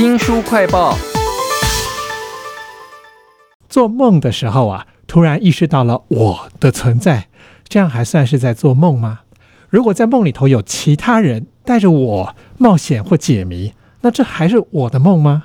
新书快报。做梦的时候啊，突然意识到了我的存在，这样还算是在做梦吗？如果在梦里头有其他人带着我冒险或解谜，那这还是我的梦吗？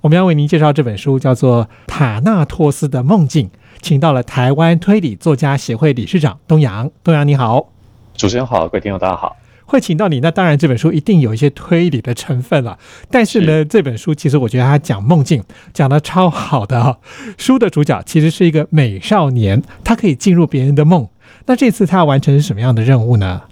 我们要为您介绍这本书，叫做《塔纳托斯的梦境》，请到了台湾推理作家协会理事长东阳。东阳你好，主持人好，各位听众大家好。会请到你，那当然这本书一定有一些推理的成分了。但是呢，这本书其实我觉得他讲梦境讲的超好的哈。书的主角其实是一个美少年，他可以进入别人的梦。那这次他要完成什么样的任务呢？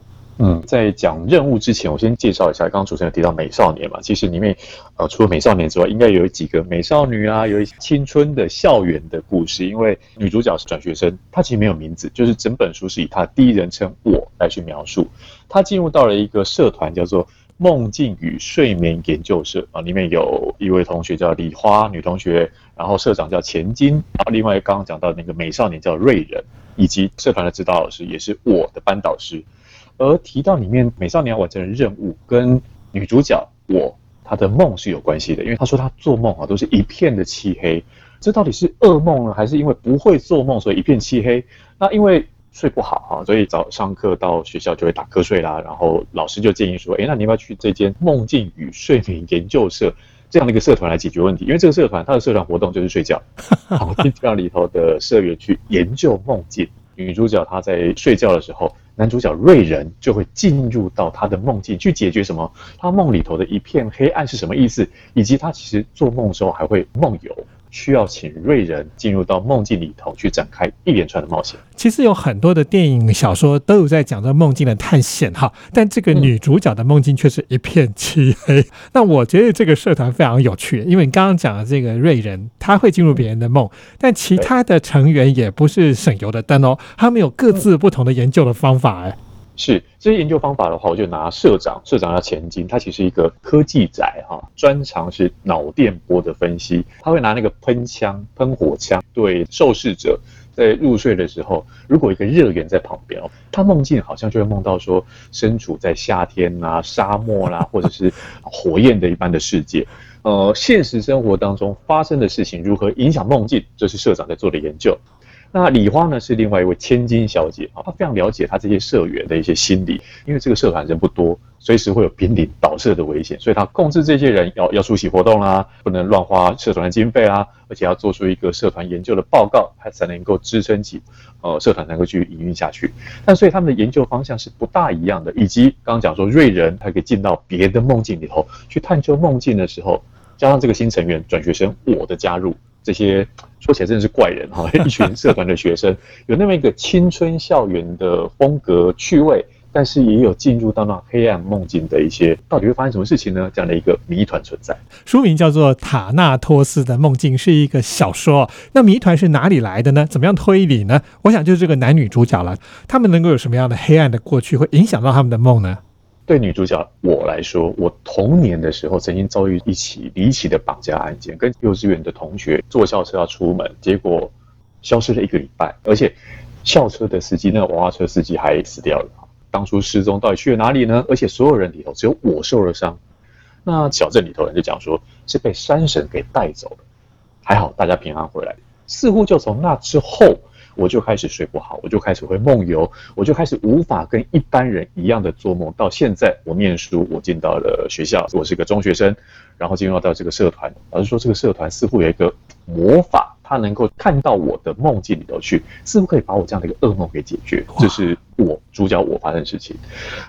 嗯，在讲任务之前，我先介绍一下。刚刚主持人提到美少年嘛，其实里面呃，除了美少年之外，应该有几个美少女啊，有一些青春的校园的故事。因为女主角是转学生，她其实没有名字，就是整本书是以她第一人称我来去描述。她进入到了一个社团，叫做梦境与睡眠研究社啊，里面有一位同学叫李花女同学，然后社长叫钱金，然后另外刚刚讲到那个美少年叫瑞仁，以及社团的指导老师也是我的班导师。而提到里面美少年要完成的任务，跟女主角我她的梦是有关系的，因为她说她做梦啊都是一片的漆黑，这到底是噩梦呢，还是因为不会做梦所以一片漆黑？那因为睡不好哈，所以早上课到学校就会打瞌睡啦，然后老师就建议说，哎，那你要不要去这间梦境与睡眠研究社这样的一个社团来解决问题？因为这个社团它的社团活动就是睡觉，好进让里头的社员去研究梦境。女主角她在睡觉的时候。男主角瑞人就会进入到他的梦境去解决什么？他梦里头的一片黑暗是什么意思？以及他其实做梦的时候还会梦游。需要请瑞人进入到梦境里头去展开一连串的冒险。其实有很多的电影、小说都有在讲这梦境的探险哈，但这个女主角的梦境却是一片漆黑。那我觉得这个社团非常有趣，因为你刚刚讲的这个瑞人，他会进入别人的梦，但其他的成员也不是省油的灯哦，他们有各自不同的研究的方法哎。是这些研究方法的话，我就拿社长，社长叫钱金，他其实一个科技宅哈，专长是脑电波的分析。他会拿那个喷枪、喷火枪对受试者在入睡的时候，如果一个热源在旁边哦，他梦境好像就会梦到说身处在夏天啊、沙漠啦，或者是火焰的一般的世界。呃，现实生活当中发生的事情如何影响梦境，这是社长在做的研究。那李花呢是另外一位千金小姐啊，她非常了解她这些社员的一些心理，因为这个社团人不多，随时会有濒临倒社的危险，所以她控制这些人要要出席活动啦，不能乱花社团的经费啦，而且要做出一个社团研究的报告，她才能够支撑起呃社团能够去营运下去。但所以他们的研究方向是不大一样的，以及刚刚讲说瑞人他可以进到别的梦境里头去探究梦境的时候，加上这个新成员转学生我的加入。这些说起来真的是怪人哈，一群社团的学生有那么一个青春校园的风格趣味，但是也有进入到那黑暗梦境的一些，到底会发生什么事情呢？这样的一个谜团存在。书名叫做《塔纳托斯的梦境》，是一个小说。那谜团是哪里来的呢？怎么样推理呢？我想就是这个男女主角了，他们能够有什么样的黑暗的过去，会影响到他们的梦呢？对女主角我来说，我童年的时候曾经遭遇一起离奇的绑架案件，跟幼稚园的同学坐校车要出门，结果消失了一个礼拜，而且校车的司机那个娃娃车司机还死掉了。当初失踪到底去了哪里呢？而且所有人里头只有我受了伤。那小镇里头人就讲说是被山神给带走了，还好大家平安回来。似乎就从那之后。我就开始睡不好，我就开始会梦游，我就开始无法跟一般人一样的做梦。到现在，我念书，我进到了学校，我是个中学生，然后进入到这个社团。老师说，这个社团似乎有一个魔法，它能够看到我的梦境里头去，似乎可以把我这样的一个噩梦给解决。这是我主角我发生的事情。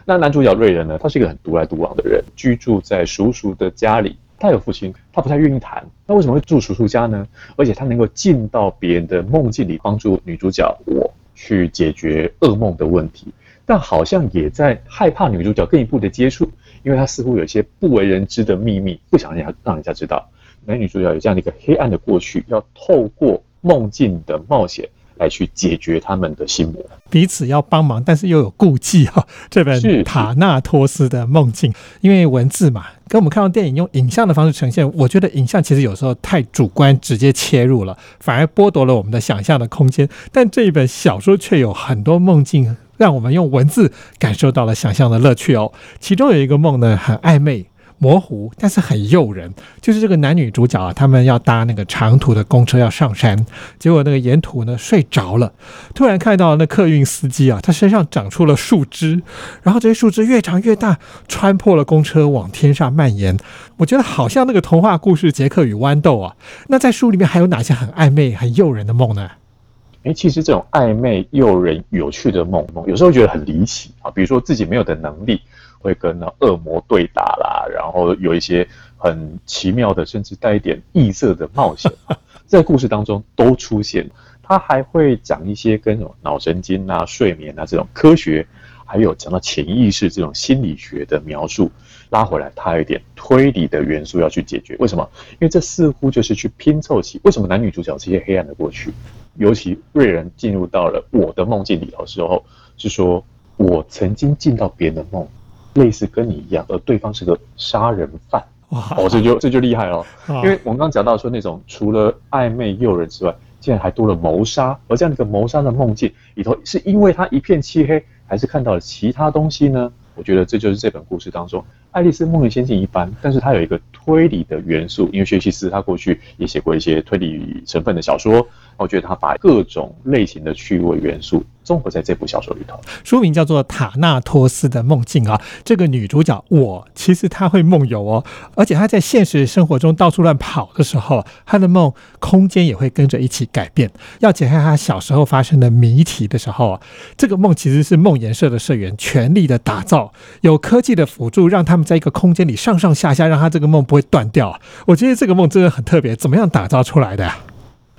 那男主角瑞仁呢？他是一个很独来独往的人，居住在叔叔的家里。他有父亲，他不太愿意谈。那为什么会住叔叔家呢？而且他能够进到别人的梦境里，帮助女主角我去解决噩梦的问题。但好像也在害怕女主角更一步的接触，因为他似乎有一些不为人知的秘密，不想让让人家知道。男女主角有这样的一个黑暗的过去，要透过梦境的冒险。来去解决他们的心魔，彼此要帮忙，但是又有顾忌哈。这本《塔纳托斯的梦境》，因为文字嘛，跟我们看到电影用影像的方式呈现，我觉得影像其实有时候太主观，直接切入了，反而剥夺了我们的想象的空间。但这一本小说却有很多梦境，让我们用文字感受到了想象的乐趣哦。其中有一个梦呢，很暧昧。模糊，但是很诱人。就是这个男女主角啊，他们要搭那个长途的公车要上山，结果那个沿途呢睡着了，突然看到那客运司机啊，他身上长出了树枝，然后这些树枝越长越大，穿破了公车往天上蔓延。我觉得好像那个童话故事《杰克与豌豆》啊。那在书里面还有哪些很暧昧、很诱人的梦呢？哎，其实这种暧昧、诱人、有趣的梦梦，有时候觉得很离奇啊。比如说自己没有的能力，会跟那恶魔对打啦，然后有一些很奇妙的，甚至带一点异色的冒险，在故事当中都出现。他还会讲一些跟脑神经啊、睡眠啊这种科学，还有讲到潜意识这种心理学的描述。拉回来，他有一点推理的元素要去解决。为什么？因为这似乎就是去拼凑起为什么男女主角这些黑暗的过去。尤其瑞人进入到了我的梦境里头时候，是说我曾经进到别人的梦，类似跟你一样，而对方是个杀人犯。哇！哦，这就这就厉害了。因为我们刚刚讲到说那种除了暧昧诱人之外，竟然还多了谋杀。而这样的一个谋杀的梦境里头，是因为他一片漆黑，还是看到了其他东西呢？我觉得这就是这本故事当中《爱丽丝梦游仙境》一般，但是它有一个推理的元素，因为薛西斯他过去也写过一些推理成分的小说。我觉得他把各种类型的趣味元素综合在这部小说里头。书名叫做《塔纳托斯的梦境》啊，这个女主角我其实她会梦游哦，而且她在现实生活中到处乱跑的时候，她的梦空间也会跟着一起改变。要解开她小时候发生的谜题的时候啊，这个梦其实是梦研社的社员全力的打造，有科技的辅助，让他在一个空间里上上下下，让他这个梦不会断掉。我觉得这个梦真的很特别，怎么样打造出来的？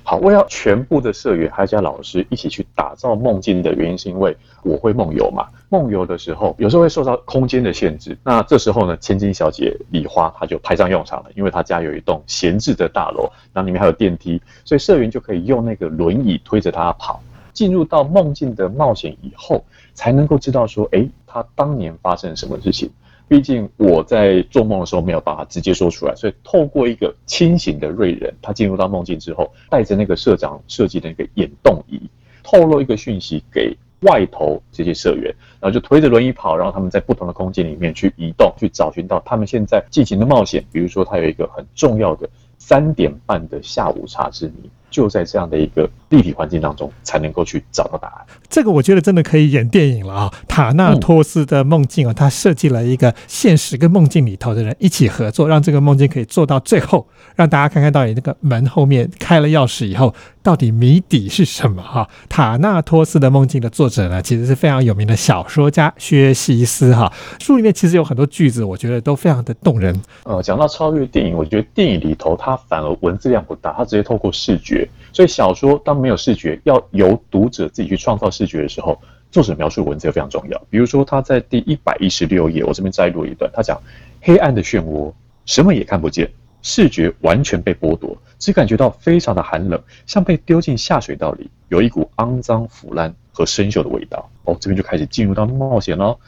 好，我要全部的社员还加老师一起去打造梦境的原因，是因为我会梦游嘛。梦游的时候，有时候会受到空间的限制。那这时候呢，千金小姐李花她就派上用场了，因为她家有一栋闲置的大楼，然后里面还有电梯，所以社员就可以用那个轮椅推着她跑，进入到梦境的冒险以后，才能够知道说，哎，她当年发生了什么事情。毕竟我在做梦的时候没有办法直接说出来，所以透过一个清醒的瑞人，他进入到梦境之后，带着那个社长设计的一个眼动仪，透露一个讯息给外头这些社员，然后就推着轮椅跑，然后他们在不同的空间里面去移动，去找寻到他们现在进行的冒险。比如说，他有一个很重要的三点半的下午茶之谜。就在这样的一个立体环境当中，才能够去找到答案。这个我觉得真的可以演电影了啊！塔纳托斯的梦境啊，他设计了一个现实跟梦境里头的人一起合作，让这个梦境可以做到最后，让大家看看到底那个门后面开了钥匙以后，到底谜底是什么哈？塔纳托斯的梦境的作者呢，其实是非常有名的小说家薛西斯哈。书里面其实有很多句子，我觉得都非常的动人。呃，讲到超越电影，我觉得电影里头它反而文字量不大，它直接透过视觉。所以小说当没有视觉，要由读者自己去创造视觉的时候，作者描述文字非常重要。比如说他在第一百一十六页，我这边摘录一段，他讲黑暗的漩涡，什么也看不见，视觉完全被剥夺，只感觉到非常的寒冷，像被丢进下水道里，有一股肮脏、腐烂和生锈的味道。哦，这边就开始进入到冒险喽，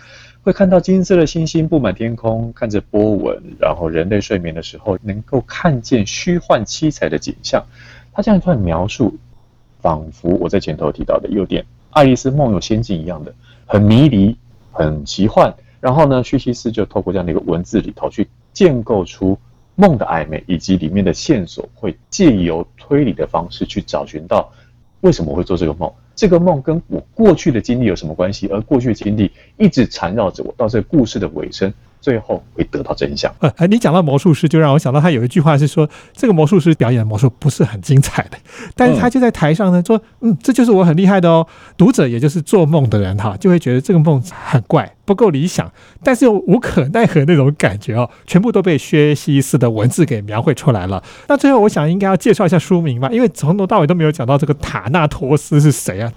会看到金色的星星布满天空，看着波纹，然后人类睡眠的时候能够看见虚幻七彩的景象。他这样一段描述，仿佛我在前头提到的，有点《爱丽丝梦游仙境》一样的，很迷离、很奇幻。然后呢，薛西斯就透过这样的一个文字里头，去建构出梦的暧昧，以及里面的线索，会借由推理的方式去找寻到为什么会做这个梦，这个梦跟我过去的经历有什么关系，而过去的经历一直缠绕着我到这个故事的尾声。最后会得到真相。呃，你讲到魔术师，就让我想到他有一句话是说，这个魔术师表演的魔术不是很精彩的，但是他就在台上呢说，嗯，这就是我很厉害的哦。读者也就是做梦的人哈，就会觉得这个梦很怪，不够理想，但是又无可奈何那种感觉哦，全部都被薛西斯的文字给描绘出来了。那最后我想应该要介绍一下书名吧，因为从头到尾都没有讲到这个塔纳托斯是谁啊。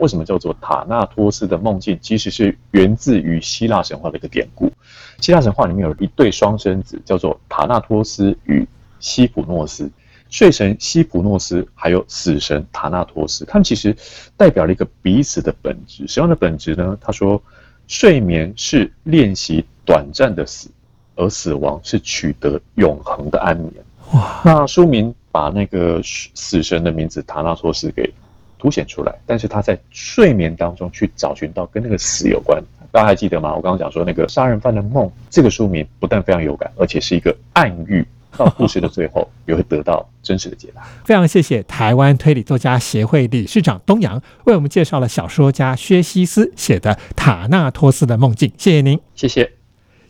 为什么叫做塔纳托斯的梦境？其实是源自于希腊神话的一个典故。希腊神话里面有一对双生子，叫做塔纳托斯与西普诺斯。睡神西普诺斯还有死神塔纳托斯，他们其实代表了一个彼此的本质。什么样的本质呢？他说，睡眠是练习短暂的死，而死亡是取得永恒的安眠。哇！那书名把那个死神的名字塔纳托斯给。凸显出来，但是他在睡眠当中去找寻到跟那个死有关，大家还记得吗？我刚刚讲说那个杀人犯的梦，这个书名不但非常有感，而且是一个暗喻。到故事的最后，也会得到真实的解答。非常谢谢台湾推理作家协会理事长东阳为我们介绍了小说家薛西斯写的《塔纳托斯的梦境》，谢谢您，谢谢。